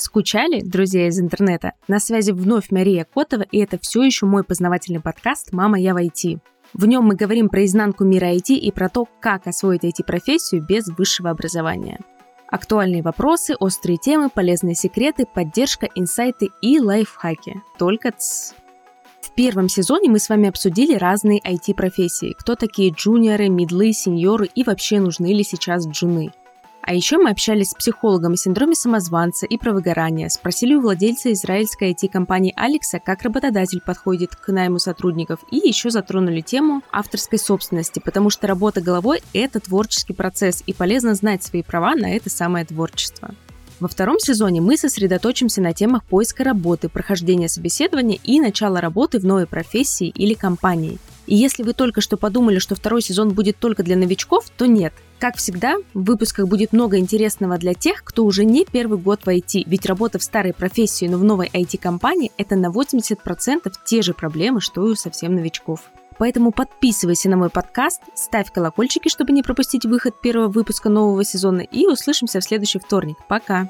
Скучали, друзья из интернета? На связи вновь Мария Котова, и это все еще мой познавательный подкаст «Мама, я в IT». В нем мы говорим про изнанку мира IT и про то, как освоить IT-профессию без высшего образования. Актуальные вопросы, острые темы, полезные секреты, поддержка, инсайты и лайфхаки. Только ц. В первом сезоне мы с вами обсудили разные IT-профессии. Кто такие джуниоры, мидлы, сеньоры и вообще нужны ли сейчас джуны. А еще мы общались с психологом о синдроме самозванца и про выгорание, спросили у владельца израильской IT-компании Алекса, как работодатель подходит к найму сотрудников, и еще затронули тему авторской собственности, потому что работа головой – это творческий процесс, и полезно знать свои права на это самое творчество. Во втором сезоне мы сосредоточимся на темах поиска работы, прохождения собеседования и начала работы в новой профессии или компании. И если вы только что подумали, что второй сезон будет только для новичков, то нет – как всегда, в выпусках будет много интересного для тех, кто уже не первый год в IT, ведь работа в старой профессии, но в новой IT-компании – это на 80% те же проблемы, что и у совсем новичков. Поэтому подписывайся на мой подкаст, ставь колокольчики, чтобы не пропустить выход первого выпуска нового сезона, и услышимся в следующий вторник. Пока!